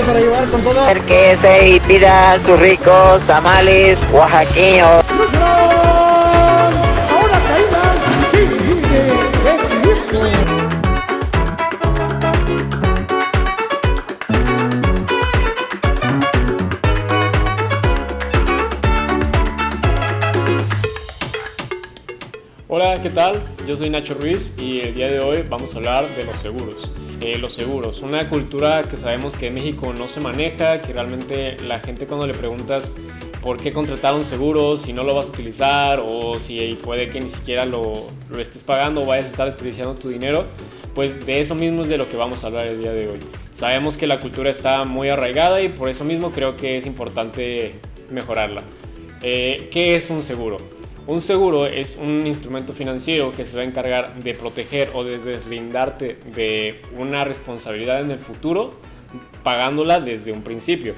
para llevar con todo. Que se pida sus ricos tamales oaxaqueños. Hola, ¿qué tal? Yo soy Nacho Ruiz y el día de hoy vamos a hablar de los seguros. Los seguros, una cultura que sabemos que en México no se maneja, que realmente la gente cuando le preguntas por qué contratar un seguro, si no lo vas a utilizar o si puede que ni siquiera lo, lo estés pagando o vayas a estar desperdiciando tu dinero, pues de eso mismo es de lo que vamos a hablar el día de hoy. Sabemos que la cultura está muy arraigada y por eso mismo creo que es importante mejorarla. Eh, ¿Qué es un seguro? Un seguro es un instrumento financiero que se va a encargar de proteger o de deslindarte de una responsabilidad en el futuro pagándola desde un principio.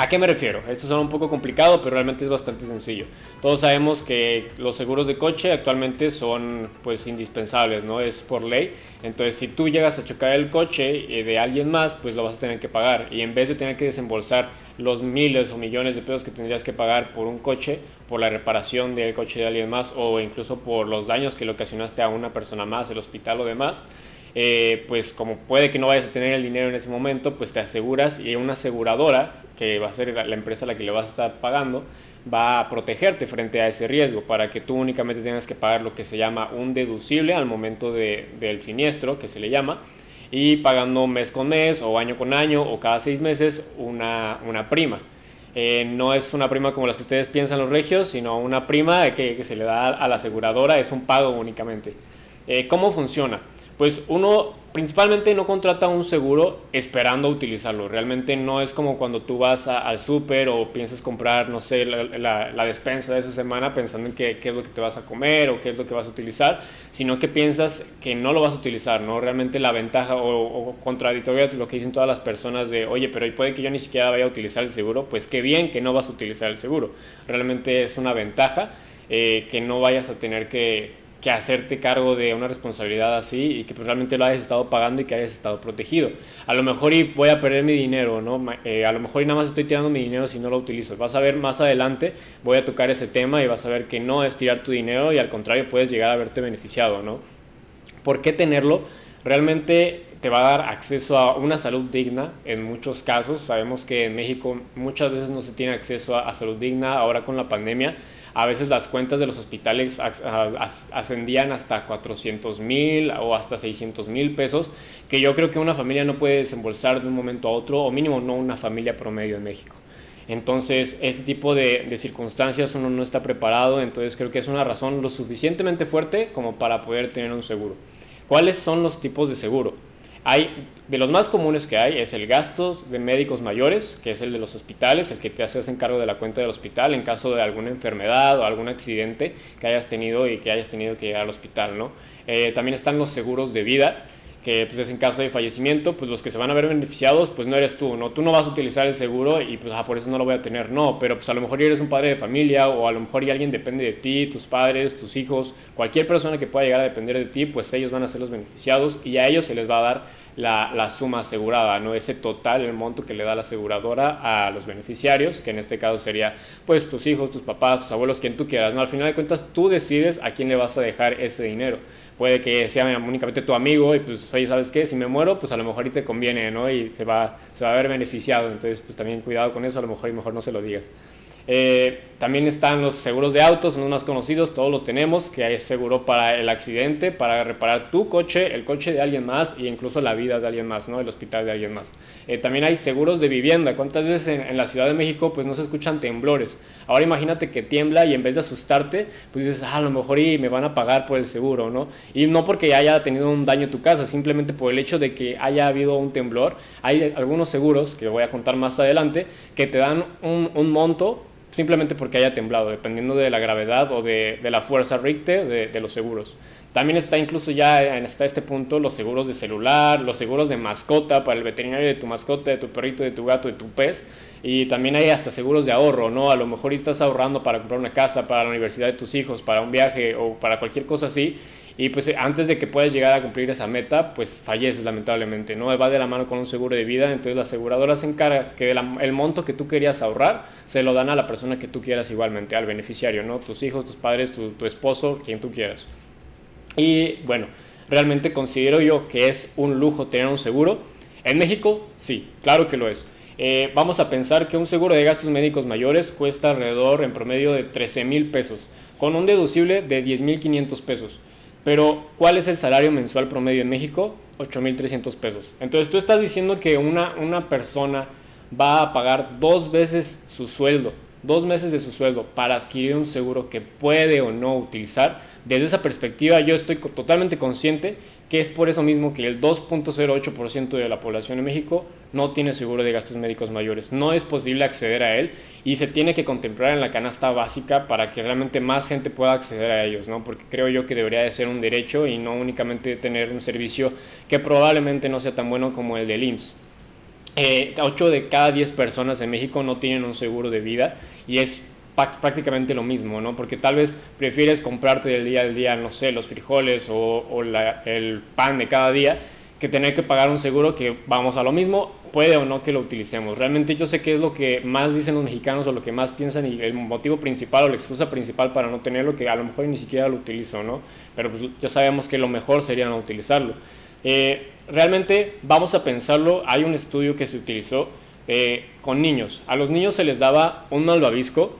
¿A qué me refiero? Esto suena un poco complicado, pero realmente es bastante sencillo. Todos sabemos que los seguros de coche actualmente son pues indispensables, ¿no? Es por ley. Entonces, si tú llegas a chocar el coche eh, de alguien más, pues lo vas a tener que pagar. Y en vez de tener que desembolsar los miles o millones de pesos que tendrías que pagar por un coche, por la reparación del coche de alguien más o incluso por los daños que le ocasionaste a una persona más, el hospital o demás, eh, pues como puede que no vayas a tener el dinero en ese momento, pues te aseguras y una aseguradora, que va a ser la empresa a la que le vas a estar pagando, va a protegerte frente a ese riesgo para que tú únicamente tengas que pagar lo que se llama un deducible al momento de, del siniestro, que se le llama, y pagando mes con mes o año con año o cada seis meses una, una prima. Eh, no es una prima como las que ustedes piensan los regios, sino una prima que, se le da a la aseguradora, es un pago únicamente. Eh, ¿Cómo funciona? Pues uno principalmente no contrata un seguro esperando utilizarlo. Realmente no es como cuando tú vas al súper o piensas comprar, no sé, la, despensa de esa semana pensando en qué, es lo que te vas a comer o qué es lo que vas a utilizar, sino que piensas que no lo vas a utilizar, ¿no? Realmente la ventaja o, o contradictoria de lo que dicen todas las personas de, oye, pero puede que yo ni siquiera vaya a utilizar el seguro, pues qué bien que no vas a utilizar el seguro. Realmente es una ventaja eh, que no vayas a tener que que hacerte cargo de una responsabilidad así y que pues realmente lo hayas estado pagando y que hayas estado protegido. A lo mejor y voy a perder mi dinero, ¿no? Eh, a lo mejor y nada más estoy tirando mi dinero si no lo utilizo. Vas a ver más adelante, voy a tocar ese tema y vas a ver que no es tirar tu dinero y al contrario puedes llegar a verte beneficiado, ¿no? ¿Por qué tenerlo? Realmente te va a dar acceso a una salud digna en muchos casos. Sabemos que en México muchas veces no se tiene acceso a, a salud digna ahora con la pandemia a veces las cuentas de los hospitales ascendían hasta 400 mil o hasta 600 mil pesos, que yo creo que una familia no puede desembolsar de un momento a otro, o mínimo no una familia promedio en México. Entonces, ese tipo de, de, circunstancias uno no está preparado, entonces creo que es una razón lo suficientemente fuerte como para poder tener un seguro. ¿Cuáles son los tipos de seguro? Hay, de los más comunes que hay es el gasto de médicos mayores, que es el de los hospitales, el que te haces en cargo de la cuenta del hospital en caso de alguna enfermedad o algún accidente que hayas tenido y que hayas tenido que llegar al hospital, ¿no? Eh, también están los seguros de vida, que pues es en caso de fallecimiento, pues los que se van a ver beneficiados, pues no eres tú, ¿no? Tú no vas a utilizar el seguro y pues ah, por eso no lo voy a tener, no, pero pues a lo mejor eres un padre de familia o a lo mejor alguien depende de ti, tus padres, tus hijos, cualquier persona que pueda llegar a depender de ti, pues ellos van a ser los beneficiados y a ellos se les va a dar la, la, suma asegurada, ¿no? Ese total, el monto que le da la aseguradora a los beneficiarios, que en este caso sería pues tus hijos, tus papás, tus abuelos, quien tú quieras, ¿no? Al final de cuentas tú decides a quién le vas a dejar ese dinero. Puede que sea únicamente tu amigo y pues, oye, ¿sabes qué? Si me muero, pues a lo mejor y te conviene, ¿no? Y se va, se va a ver beneficiado. Entonces, pues también cuidado con eso, a lo mejor y mejor no se lo digas. Eh, también están los seguros de autos, los más conocidos, todos los tenemos, que hay seguro para el accidente, para reparar tu coche, el coche de alguien más e incluso la vida de alguien más, ¿no? el hospital de alguien más. Eh, también hay seguros de vivienda. ¿Cuántas veces en, en, la Ciudad de México pues no se escuchan temblores? Ahora imagínate que tiembla y en vez de asustarte, pues dices, ah, a lo mejor y me van a pagar por el seguro, ¿no? Y no porque haya tenido un daño tu casa, simplemente por el hecho de que haya habido un temblor. Hay algunos seguros, que voy a contar más adelante, que te dan un, un monto simplemente porque haya temblado, dependiendo de la gravedad o de, la fuerza Richter de, de, los seguros. También está incluso ya hasta este punto los seguros de celular, los seguros de mascota para el veterinario de tu mascota, de tu perrito, de tu gato, de tu pez. Y también hay hasta seguros de ahorro, ¿no? A lo mejor estás ahorrando para comprar una casa, para la universidad de tus hijos, para un viaje o para cualquier cosa así y pues antes de que puedas llegar a cumplir esa meta, pues falleces lamentablemente, ¿no? Va de la mano con un seguro de vida, entonces la aseguradora se encarga que el monto que tú querías ahorrar se lo dan a la persona que tú quieras igualmente, al beneficiario, ¿no? Tus hijos, tus padres, tu, tu esposo, quien tú quieras. Y bueno, realmente considero yo que es un lujo tener un seguro. En México, sí, claro que lo es. Eh, vamos a pensar que un seguro de gastos médicos mayores cuesta alrededor en promedio de 13 mil pesos, con un deducible de 10 mil 500 pesos. Pero, ¿cuál es el salario mensual promedio en México? 8.300 pesos. Entonces, tú estás diciendo que una, una persona va a pagar dos veces su sueldo, dos meses de su sueldo para adquirir un seguro que puede o no utilizar. Desde esa perspectiva, yo estoy totalmente consciente que es por eso mismo que el 2.08% de la población en México no tiene seguro de gastos médicos mayores. No es posible acceder a él y se tiene que contemplar en la canasta básica para que realmente más gente pueda acceder a ellos, ¿no? Porque creo yo que debería de ser un derecho y no únicamente tener un servicio que probablemente no sea tan bueno como el del IMSS. Eh, 8 de cada 10 personas en México no tienen un seguro de vida y es prácticamente lo mismo, ¿no? Porque tal vez prefieres comprarte del día al día, no sé, los frijoles o, el pan de cada día, que tener que pagar un seguro que vamos a lo mismo, puede o no que lo utilicemos. Realmente yo sé que es lo que más dicen los mexicanos o lo que más piensan y el motivo principal o la excusa principal para no tenerlo, que a lo mejor ni siquiera lo utilizo, ¿no? Pero pues ya sabemos que lo mejor sería no utilizarlo. Eh, realmente vamos a pensarlo, hay un estudio que se utilizó eh, con niños. A los niños se les daba un malvavisco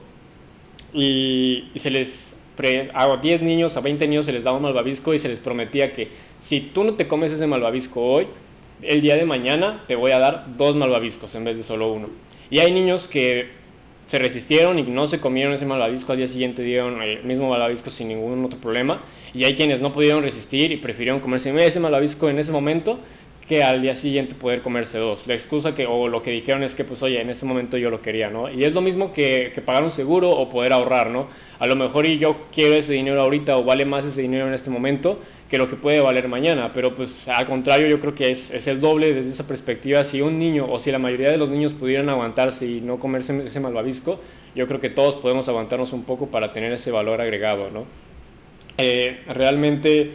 y, se les a 10 niños, a 20 niños se les daba un malvavisco y se les prometía que si tú no te comes ese malvavisco hoy, el día de mañana te voy a dar dos malvaviscos en vez de solo uno. Y hay niños que se resistieron y no se comieron ese malvavisco, al día siguiente dieron el mismo malvavisco sin ningún otro problema. Y hay quienes no pudieron resistir y prefirieron comerse ese malvavisco en ese momento que al día siguiente poder comerse dos. La excusa que, o lo que dijeron es que, pues, oye, en ese momento yo lo quería, ¿no? Y es lo mismo que, pagar un seguro o poder ahorrar, ¿no? A lo mejor y yo quiero ese dinero ahorita o vale más ese dinero en este momento que lo que puede valer mañana, pero pues al contrario yo creo que es, es el doble desde esa perspectiva. Si un niño o si la mayoría de los niños pudieran aguantarse y no comerse ese malvavisco, yo creo que todos podemos aguantarnos un poco para tener ese valor agregado, ¿no? Eh, realmente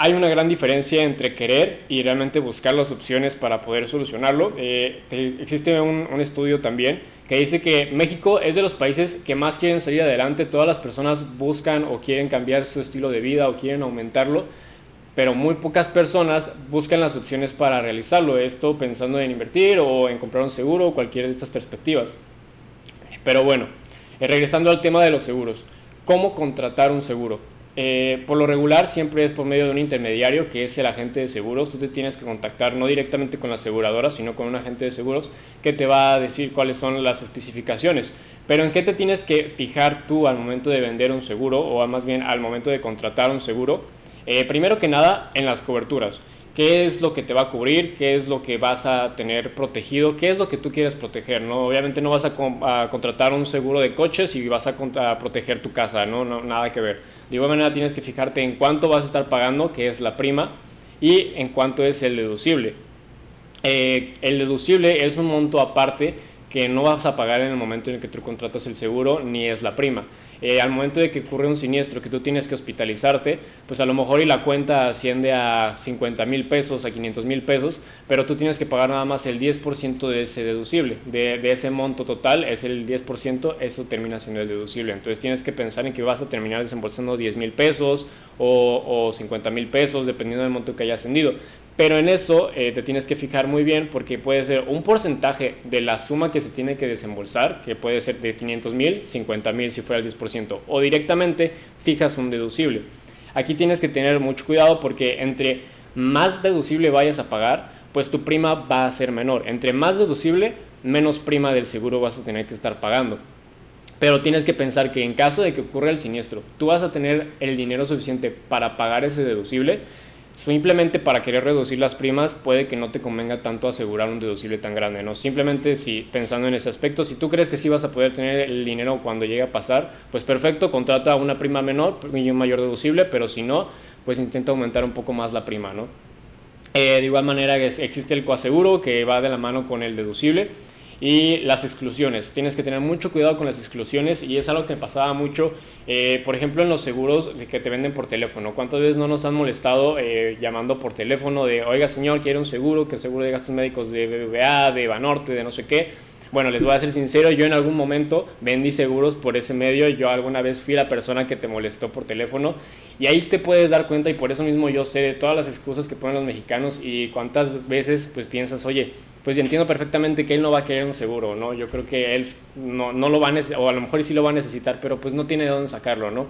hay una gran diferencia entre querer y realmente buscar las opciones para poder solucionarlo. Eh, existe un, estudio también que dice que México es de los países que más quieren salir adelante. Todas las personas buscan o quieren cambiar su estilo de vida o quieren aumentarlo, pero muy pocas personas buscan las opciones para realizarlo. Esto pensando en invertir o en comprar un seguro o cualquiera de estas perspectivas. Pero bueno, eh, regresando al tema de los seguros. ¿Cómo contratar un seguro? Eh, por lo regular siempre es por medio de un intermediario que es el agente de seguros. Tú te tienes que contactar no directamente con la aseguradora, sino con un agente de seguros que te va a decir cuáles son las especificaciones. Pero en qué te tienes que fijar tú al momento de vender un seguro o más bien al momento de contratar un seguro. Eh, primero que nada, en las coberturas. ¿Qué es lo que te va a cubrir? ¿Qué es lo que vas a tener protegido? ¿Qué es lo que tú quieres proteger? ¿no? Obviamente no vas a, contratar un seguro de coches y vas a, a proteger tu casa, ¿no? ¿no? Nada que ver de igual manera tienes que fijarte en cuánto vas a estar pagando, que es la prima, y en cuánto es el deducible. Eh, el deducible es un monto aparte que no vas a pagar en el momento en el que tú contratas el seguro, ni es la prima. Eh, al momento de que ocurre un siniestro que tú tienes que hospitalizarte, pues a lo mejor y la cuenta asciende a 50 mil pesos, a 500 mil pesos, pero tú tienes que pagar nada más el 10% de ese deducible, de, de, ese monto total es el 10%, eso termina siendo el deducible. Entonces tienes que pensar en que vas a terminar desembolsando 10 mil pesos o, o 50 mil pesos, dependiendo del monto que haya ascendido. Pero en eso eh, te tienes que fijar muy bien porque puede ser un porcentaje de la suma que se tiene que desembolsar, que puede ser de 500 mil, 50 mil si fuera el 10%, o directamente fijas un deducible. Aquí tienes que tener mucho cuidado porque entre más deducible vayas a pagar, pues tu prima va a ser menor. Entre más deducible, menos prima del seguro vas a tener que estar pagando. Pero tienes que pensar que en caso de que ocurra el siniestro, tú vas a tener el dinero suficiente para pagar ese deducible Simplemente para querer reducir las primas puede que no te convenga tanto asegurar un deducible tan grande, ¿no? Simplemente si pensando en ese aspecto, si tú crees que sí vas a poder tener el dinero cuando llegue a pasar, pues perfecto, contrata una prima menor y un mayor deducible, pero si no, pues intenta aumentar un poco más la prima, ¿no? Eh, de igual manera existe el coaseguro que va de la mano con el deducible y las exclusiones. Tienes que tener mucho cuidado con las exclusiones y es algo que pasaba mucho, eh, por ejemplo, en los seguros que te venden por teléfono. ¿Cuántas veces no nos han molestado eh, llamando por teléfono de, oiga señor, quiere un seguro, que seguro de gastos médicos de BBVA, de Banorte, de no sé qué? Bueno, les voy a ser sincero, yo en algún momento vendí seguros por ese medio, yo alguna vez fui la persona que te molestó por teléfono y ahí te puedes dar cuenta y por eso mismo yo sé de todas las excusas que ponen los mexicanos y cuántas veces pues piensas, oye, pues entiendo perfectamente que él no va a querer un seguro, ¿no? Yo creo que él no, no lo va a necesitar, o a lo mejor sí lo va a necesitar, pero pues no tiene de dónde sacarlo, ¿no?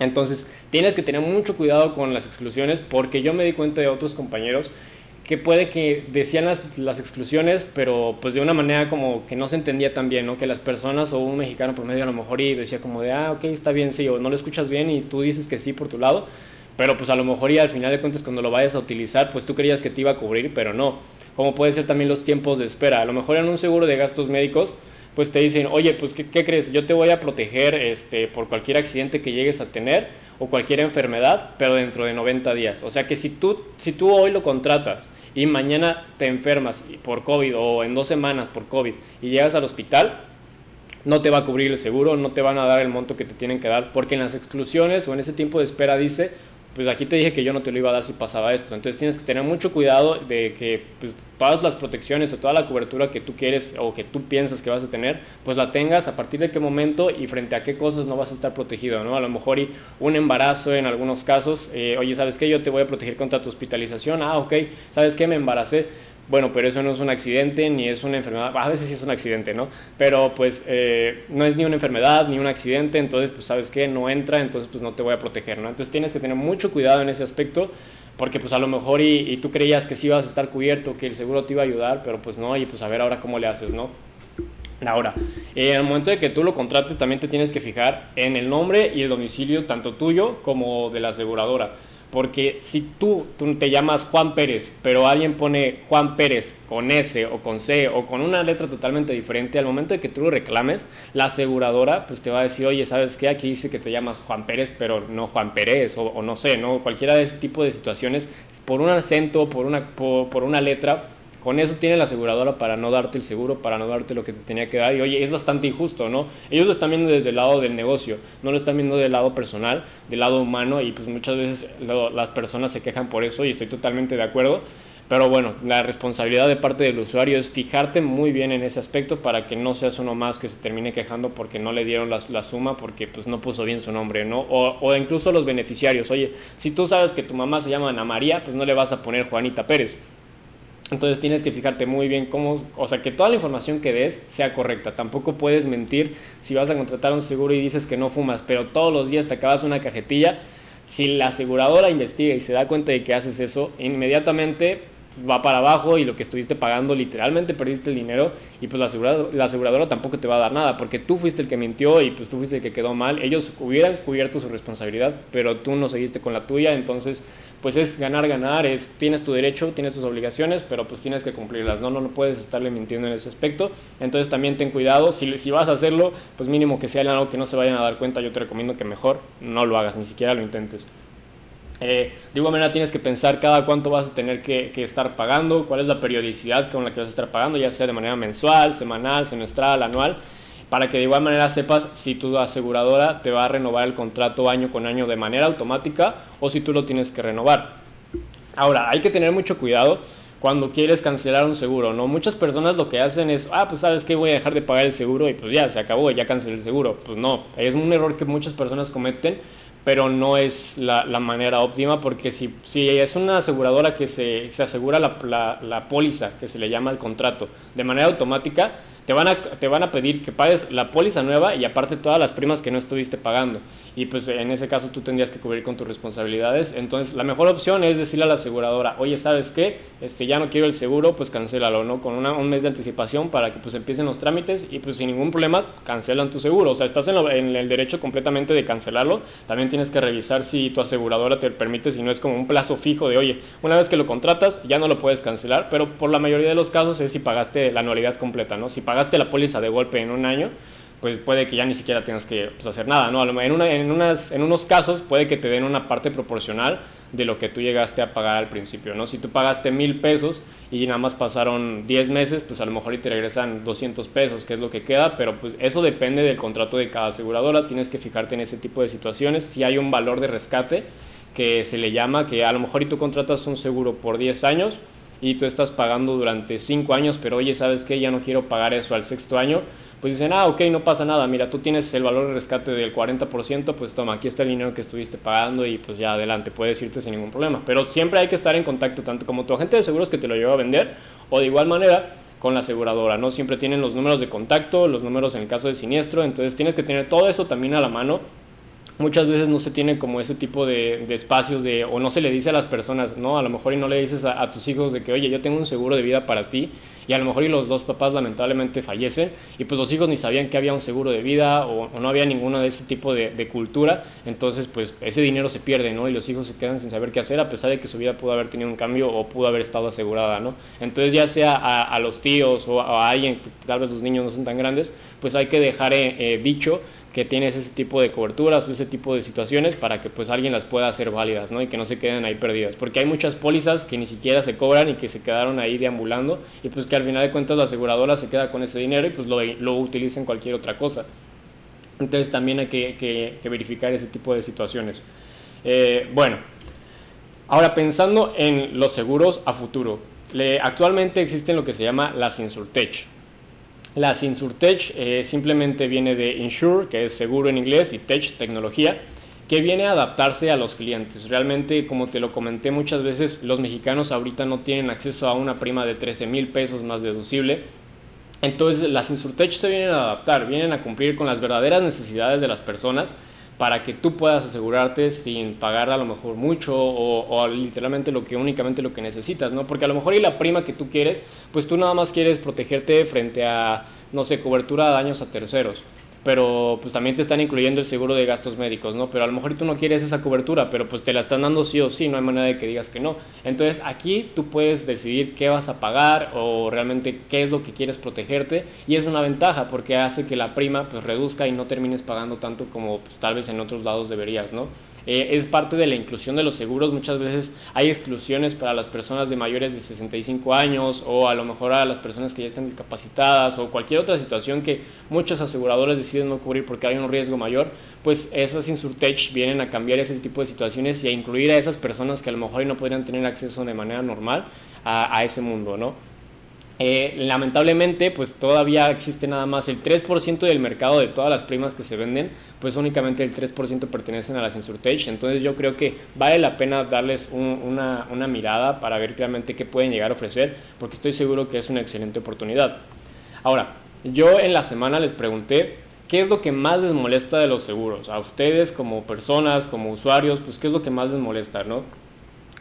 Entonces, tienes que tener mucho cuidado con las exclusiones porque yo me di cuenta de otros compañeros que puede que decían las, las, exclusiones, pero pues de una manera como que no se entendía tan bien, ¿no? Que las personas o un mexicano por medio a lo mejor y decía como de, ah, ok, está bien, sí, o no lo escuchas bien y tú dices que sí por tu lado, pero pues a lo mejor y al final de cuentas cuando lo vayas a utilizar, pues tú creías que te iba a cubrir, pero no. Como puede ser también los tiempos de espera. A lo mejor en un seguro de gastos médicos, pues te dicen, oye, pues ¿qué, crees? Yo te voy a proteger este, por cualquier accidente que llegues a tener o cualquier enfermedad, pero dentro de 90 días. O sea que si tú, si tú hoy lo contratas, y mañana te enfermas por COVID o en dos semanas por COVID y llegas al hospital, no te va a cubrir el seguro, no te van a dar el monto que te tienen que dar, porque en las exclusiones o en ese tiempo de espera dice pues aquí te dije que yo no te lo iba a dar si pasaba esto. Entonces tienes que tener mucho cuidado de que pues, todas las protecciones o toda la cobertura que tú quieres o que tú piensas que vas a tener, pues la tengas a partir de qué momento y frente a qué cosas no vas a estar protegido, ¿no? A lo mejor y un embarazo en algunos casos, eh, oye, ¿sabes qué? Yo te voy a proteger contra tu hospitalización. Ah, ok, ¿sabes qué? Me embaracé bueno, pero eso no es un accidente ni es una enfermedad, a veces sí es un accidente, ¿no? Pero pues eh, no es ni una enfermedad ni un accidente, entonces pues sabes que no entra, entonces pues no te voy a proteger, ¿no? Entonces tienes que tener mucho cuidado en ese aspecto porque pues a lo mejor y, tú creías que sí ibas a estar cubierto, que el seguro te iba a ayudar, pero pues no, y pues a ver ahora cómo le haces, ¿no? Ahora, en el momento de que tú lo contrates también te tienes que fijar en el nombre y el domicilio tanto tuyo como de la aseguradora. Porque si tú, tú, te llamas Juan Pérez, pero alguien pone Juan Pérez con S o con C o con una letra totalmente diferente, al momento de que tú lo reclames, la aseguradora pues te va a decir, oye, ¿sabes qué? Aquí dice que te llamas Juan Pérez, pero no Juan Pérez o, no sé, ¿no? Cualquiera de ese tipo de situaciones, por un acento, por una, por una letra, con eso tiene la aseguradora para no darte el seguro, para no darte lo que te tenía que dar. Y oye, es bastante injusto, ¿no? Ellos lo están viendo desde el lado del negocio, no lo están viendo del lado personal, del lado humano. Y pues muchas veces las personas se quejan por eso y estoy totalmente de acuerdo. Pero bueno, la responsabilidad de parte del usuario es fijarte muy bien en ese aspecto para que no seas uno más que se termine quejando porque no le dieron la, suma, porque pues no puso bien su nombre, ¿no? O, incluso los beneficiarios. Oye, si tú sabes que tu mamá se llama Ana María, pues no le vas a poner Juanita Pérez. Entonces tienes que fijarte muy bien cómo, o sea, que toda la información que des sea correcta. Tampoco puedes mentir si vas a contratar un seguro y dices que no fumas, pero todos los días te acabas una cajetilla. Si la aseguradora investiga y se da cuenta de que haces eso, inmediatamente va para abajo y lo que estuviste pagando literalmente perdiste el dinero y pues la aseguradora, la aseguradora tampoco te va a dar nada porque tú fuiste el que mintió y pues tú fuiste el que quedó mal. Ellos hubieran cubierto su responsabilidad, pero tú no seguiste con la tuya, entonces pues es ganar, ganar, es tienes tu derecho, tienes tus obligaciones, pero pues tienes que cumplirlas, ¿no? No, no puedes estarle mintiendo en ese aspecto. Entonces también ten cuidado, si, si vas a hacerlo, pues mínimo que sea algo que no se vayan a dar cuenta, yo te recomiendo que mejor no lo hagas, ni siquiera lo intentes. Eh, de igual manera tienes que pensar cada cuánto vas a tener que, estar pagando, cuál es la periodicidad con la que vas a estar pagando, ya sea de manera mensual, semanal, semestral, anual para que de igual manera sepas si tu aseguradora te va a renovar el contrato año con año de manera automática o si tú lo tienes que renovar. Ahora, hay que tener mucho cuidado cuando quieres cancelar un seguro, ¿no? Muchas personas lo que hacen es, ah, pues sabes que voy a dejar de pagar el seguro y pues ya, se acabó, ya cancelé el seguro. Pues no, es un error que muchas personas cometen, pero no es la, manera óptima porque si, si es una aseguradora que se, se asegura la, la, la póliza, que se le llama el contrato, de manera automática, te van, a, te van a pedir que pagues la póliza nueva y aparte todas las primas que no estuviste pagando. Y pues en ese caso tú tendrías que cubrir con tus responsabilidades. Entonces la mejor opción es decirle a la aseguradora, oye, ¿sabes qué? Este, ya no quiero el seguro, pues cancélalo, ¿no? Con una, un mes de anticipación para que pues empiecen los trámites y pues sin ningún problema cancelan tu seguro. O sea, estás en, en el derecho completamente de cancelarlo. También tienes que revisar si tu aseguradora te permite, si no es como un plazo fijo de, oye, una vez que lo contratas ya no lo puedes cancelar, pero por la mayoría de los casos es si pagaste la anualidad completa, ¿no? Si pagaste la póliza de golpe en un año, pues puede que ya ni siquiera tengas que pues, hacer nada, ¿no? En, una, en, unas, en unos casos puede que te den una parte proporcional de lo que tú llegaste a pagar al principio, ¿no? Si tú pagaste mil pesos y nada más pasaron 10 meses, pues a lo mejor y te regresan 200 pesos, que es lo que queda, pero pues eso depende del contrato de cada aseguradora, tienes que fijarte en ese tipo de situaciones, si hay un valor de rescate que se le llama, que a lo mejor y tú contratas un seguro por 10 años y tú estás pagando durante 5 años, pero oye, ¿sabes qué? Ya no quiero pagar eso al sexto año, pues dicen, ah, ok, no pasa nada, mira, tú tienes el valor de rescate del 40%, pues toma, aquí está el dinero que estuviste pagando y pues ya adelante, puedes irte sin ningún problema. Pero siempre hay que estar en contacto tanto como tu agente de seguros que te lo lleva a vender o de igual manera con la aseguradora, ¿no? Siempre tienen los números de contacto, los números en el caso de siniestro, entonces tienes que tener todo eso también a la mano muchas veces no se tiene como ese tipo de, espacios de, o no se le dice a las personas, ¿no? A lo mejor y no le dices a, tus hijos de que, oye, yo tengo un seguro de vida para ti, y a lo mejor y los dos papás lamentablemente fallecen, y pues los hijos ni sabían que había un seguro de vida, o, no había ninguno de ese tipo de, cultura, entonces pues ese dinero se pierde, ¿no? Y los hijos se quedan sin saber qué hacer, a pesar de que su vida pudo haber tenido un cambio o pudo haber estado asegurada, ¿no? Entonces ya sea a, los tíos o a, alguien, tal vez los niños no son tan grandes, pues hay que dejar eh, eh, dicho que tienes ese tipo de coberturas o ese tipo de situaciones para que pues alguien las pueda hacer válidas, ¿no? Y que no se queden ahí perdidas. Porque hay muchas pólizas que ni siquiera se cobran y que se quedaron ahí deambulando y pues que al final de cuentas la aseguradora se queda con ese dinero y pues lo, lo utiliza en cualquier otra cosa. Entonces también hay que, verificar ese tipo de situaciones. Eh, bueno, ahora pensando en los seguros a futuro. Actualmente existen lo que se llama las Insurtech. Las Insurtech eh, simplemente viene de Insure, que es seguro en inglés, y Tech, tecnología, que viene a adaptarse a los clientes. Realmente, como te lo comenté muchas veces, los mexicanos ahorita no tienen acceso a una prima de 13 mil pesos más deducible. Entonces, las Insurtech se vienen a adaptar, vienen a cumplir con las verdaderas necesidades de las personas para que tú puedas asegurarte sin pagar a lo mejor mucho o, literalmente lo que únicamente lo que necesitas, ¿no? Porque a lo mejor y la prima que tú quieres, pues tú nada más quieres protegerte frente a, no sé, cobertura de daños a terceros pero pues también te están incluyendo el seguro de gastos médicos, ¿no? Pero a lo mejor tú no quieres esa cobertura, pero pues te la están dando sí o sí, no hay manera de que digas que no. Entonces aquí tú puedes decidir qué vas a pagar o realmente qué es lo que quieres protegerte y es una ventaja porque hace que la prima pues reduzca y no termines pagando tanto como pues, tal vez en otros lados deberías, ¿no? Eh, es parte de la inclusión de los seguros. Muchas veces hay exclusiones para las personas de mayores de 65 años o a lo mejor a las personas que ya están discapacitadas o cualquier otra situación que muchos aseguradores deciden no cubrir porque hay un riesgo mayor. Pues esas Insurtech vienen a cambiar ese tipo de situaciones y a incluir a esas personas que a lo mejor no podrían tener acceso de manera normal a, a ese mundo, ¿no? Eh, lamentablemente, pues todavía existe nada más el 3% del mercado de todas las primas que se venden, pues únicamente el 3% pertenecen a las Insurtech. Entonces yo creo que vale la pena darles una, una mirada para ver realmente qué pueden llegar a ofrecer, porque estoy seguro que es una excelente oportunidad. Ahora, yo en la semana les pregunté qué es lo que más les molesta de los seguros. A ustedes como personas, como usuarios, pues qué es lo que más les molesta, ¿no?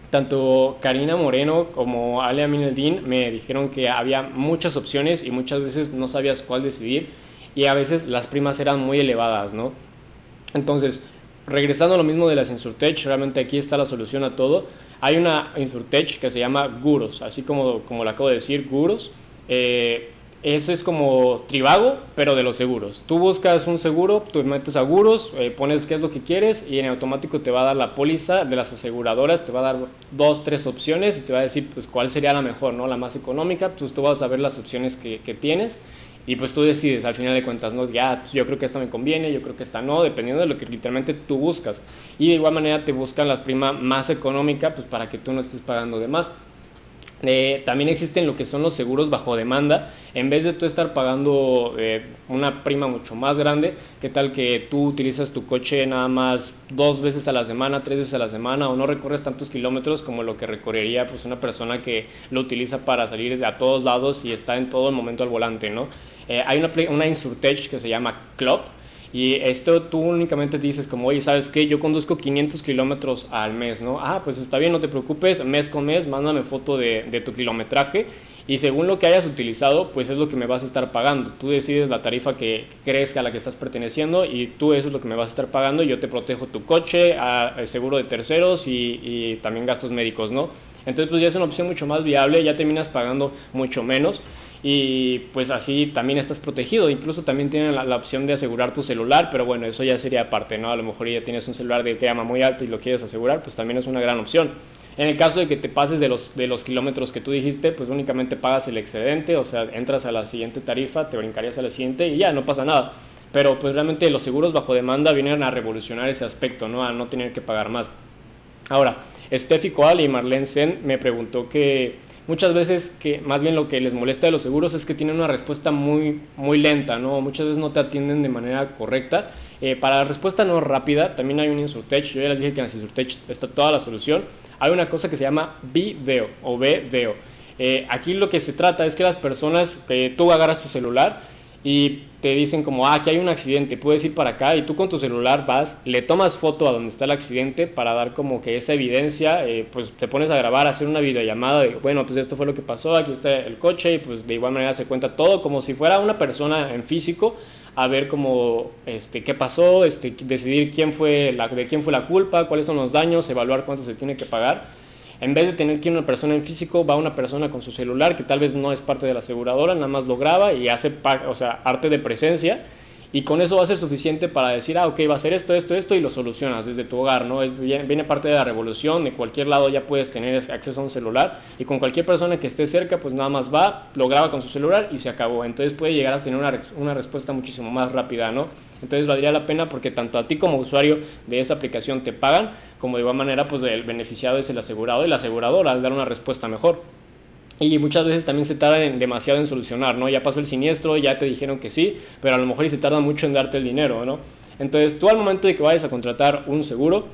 Tanto Karina Moreno como Alia Mineldin me dijeron que había muchas opciones y muchas veces no sabías cuál decidir y a veces las primas eran muy elevadas, ¿no? Entonces, regresando a lo mismo de las Insurtech, realmente aquí está la solución a todo. Hay una Insurtech que se llama Guros, así como, como lo acabo de decir, Guros. Eh, ese es como Tribago, pero de los seguros. Tú buscas un seguro, tú metes seguros, eh, pones qué es lo que quieres y en automático te va a dar la póliza de las aseguradoras, te va a dar dos, tres opciones y te va a decir pues cuál sería la mejor, ¿no? La más económica, pues tú vas a ver las opciones que, tienes y pues tú decides al final de cuentas, ¿no? Ya, pues yo creo que esta me conviene, yo creo que esta no, dependiendo de lo que literalmente tú buscas. Y de igual manera te buscan la prima más económica, pues para que tú no estés pagando de más. Eh, también existen lo que son los seguros bajo demanda. En vez de tú estar pagando eh, una prima mucho más grande, ¿qué tal que tú utilizas tu coche nada más dos veces a la semana, tres veces a la semana o no recorres tantos kilómetros como lo que recorrería pues una persona que lo utiliza para salir a todos lados y está en todo el momento al volante, ¿no? Eh, hay una, una Insurtech que se llama Club y esto tú únicamente dices como, oye, ¿sabes qué? Yo conduzco 500 kilómetros al mes, ¿no? Ah, pues está bien, no te preocupes, mes con mes, mándame foto de, de, tu kilometraje y según lo que hayas utilizado, pues es lo que me vas a estar pagando. Tú decides la tarifa que crees que a la que estás perteneciendo y tú eso es lo que me vas a estar pagando y yo te protejo tu coche, el seguro de terceros y, y también gastos médicos, ¿no? Entonces pues ya es una opción mucho más viable, ya terminas pagando mucho menos y pues así también estás protegido. Incluso también tienen la, opción de asegurar tu celular, pero bueno, eso ya sería aparte, ¿no? A lo mejor ya tienes un celular de gama muy alta y lo quieres asegurar, pues también es una gran opción. En el caso de que te pases de los, de los kilómetros que tú dijiste, pues únicamente pagas el excedente, o sea, entras a la siguiente tarifa, te brincarías a la siguiente y ya, no pasa nada. Pero pues realmente los seguros bajo demanda vienen a revolucionar ese aspecto, ¿no? A no tener que pagar más. Ahora, Steffi Coal y Marlene Sen me preguntó que muchas veces que más bien lo que les molesta de los seguros es que tienen una respuesta muy, muy lenta, ¿no? Muchas veces no te atienden de manera correcta. Eh, para la respuesta no rápida, también hay un Insurtech. Yo ya les dije que en el Insurtech está toda la solución. Hay una cosa que se llama video o video. Eh, aquí lo que se trata es que las personas, que tú agarras tu celular y te dicen como, ah, aquí hay un accidente, puedes ir para acá y tú con tu celular vas, le tomas foto a donde está el accidente para dar como que esa evidencia, eh, pues te pones a grabar, hacer una videollamada de, bueno, pues esto fue lo que pasó, aquí está el coche y pues de igual manera se cuenta todo como si fuera una persona en físico a ver cómo, este, qué pasó, este, decidir quién fue la, de quién fue la culpa, cuáles son los daños, evaluar cuánto se tiene que pagar en vez de tener que ir una persona en físico, va una persona con su celular que tal vez no es parte de la aseguradora, nada más lo graba y hace o sea, arte de presencia y con eso va a ser suficiente para decir, ah, ok, va a ser esto, esto, esto y lo solucionas desde tu hogar, ¿no? Es, viene, parte de la revolución, de cualquier lado ya puedes tener acceso a un celular y con cualquier persona que esté cerca, pues nada más va, lo graba con su celular y se acabó. Entonces puede llegar a tener una, una respuesta muchísimo más rápida, ¿no? Entonces valdría la pena porque tanto a ti como usuario de esa aplicación te pagan, como de igual manera, pues el beneficiado es el asegurado y la aseguradora al dar una respuesta mejor. Y muchas veces también se tardan demasiado en solucionar, ¿no? Ya pasó el siniestro, ya te dijeron que sí, pero a lo mejor y se tarda mucho en darte el dinero, ¿no? Entonces, tú al momento de que vayas a contratar un seguro,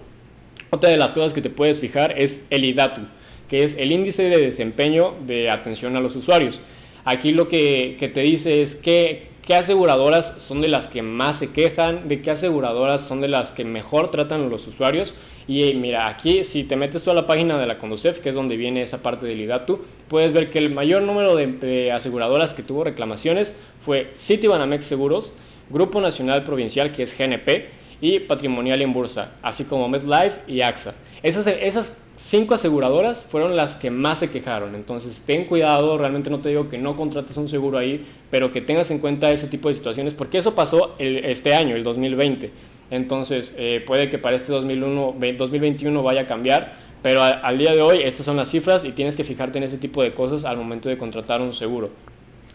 otra de las cosas que te puedes fijar es el IDATU, que es el índice de desempeño de atención a los usuarios. Aquí lo que, que te dice es que qué aseguradoras son de las que más se quejan, de qué aseguradoras son de las que mejor tratan a los usuarios. Y mira, aquí si te metes tú a la página de la Conducef, que es donde viene esa parte del IDATU, puedes ver que el mayor número de, aseguradoras que tuvo reclamaciones fue Citibanamex Seguros, Grupo Nacional Provincial, que es GNP, y Patrimonial en Bursa, así como MedLife y AXA. Esas, esas cinco aseguradoras fueron las que más se quejaron. Entonces, ten cuidado, realmente no te digo que no contrates un seguro ahí, pero que tengas en cuenta ese tipo de situaciones, porque eso pasó este año, el 2020. Entonces, eh, puede que para este 2001, 2021 vaya a cambiar, pero al día de hoy estas son las cifras y tienes que fijarte en ese tipo de cosas al momento de contratar un seguro.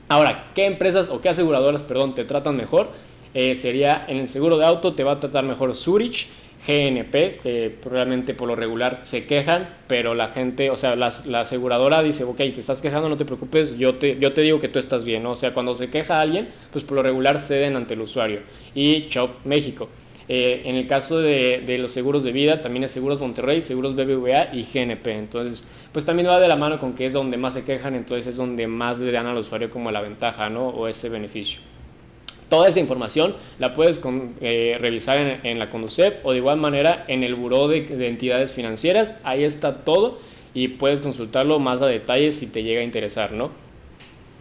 Ahora, ¿qué empresas o qué aseguradoras, perdón, te tratan mejor? Eh, sería en el seguro de auto te va a tratar mejor Zurich, GNP, que realmente por lo regular se quejan, pero la gente, o sea, la, aseguradora dice, ok, te estás quejando, no te preocupes, yo te, yo te digo que tú estás bien, o sea, cuando se queja alguien, pues por lo regular ceden ante el usuario. Y Chop México. Eh, en el caso de, de, los seguros de vida, también es Seguros Monterrey, Seguros BBVA y GNP. Entonces, pues también va de la mano con que es donde más se quejan, entonces es donde más le dan al usuario como la ventaja, ¿no? O ese beneficio. Toda esa información la puedes eh, revisar en, la Conducef o de igual manera en el Buró de, Entidades Financieras. Ahí está todo y puedes consultarlo más a detalle si te llega a interesar, ¿no?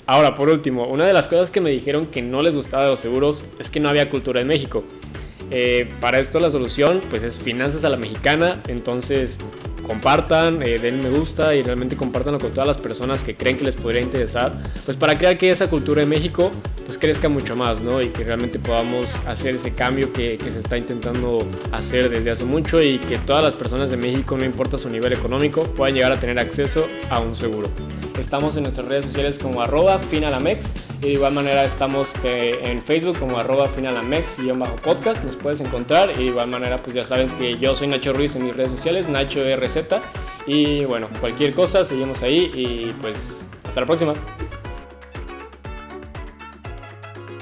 Ahora, por último, una de las cosas que me dijeron que no les gustaba de los seguros es que no había cultura en México. Eh, para esto la solución pues es finanzas a la mexicana, entonces compartan, eh, den me gusta y realmente compartanlo con todas las personas que creen que les podría interesar, pues para crear que esa cultura en México pues crezca mucho más, ¿no? Y que realmente podamos hacer ese cambio que, que se está intentando hacer desde hace mucho y que todas las personas de México, no importa su nivel económico, puedan llegar a tener acceso a un seguro. Estamos en nuestras redes sociales como arroba finalamex y de igual manera estamos eh, en Facebook como arroba finalamex y bajo podcast, nos puedes encontrar. Y de igual manera pues ya sabes que yo soy Nacho Ruiz en mis redes sociales, Nacho RZ y bueno, cualquier cosa seguimos ahí. Y pues hasta la próxima.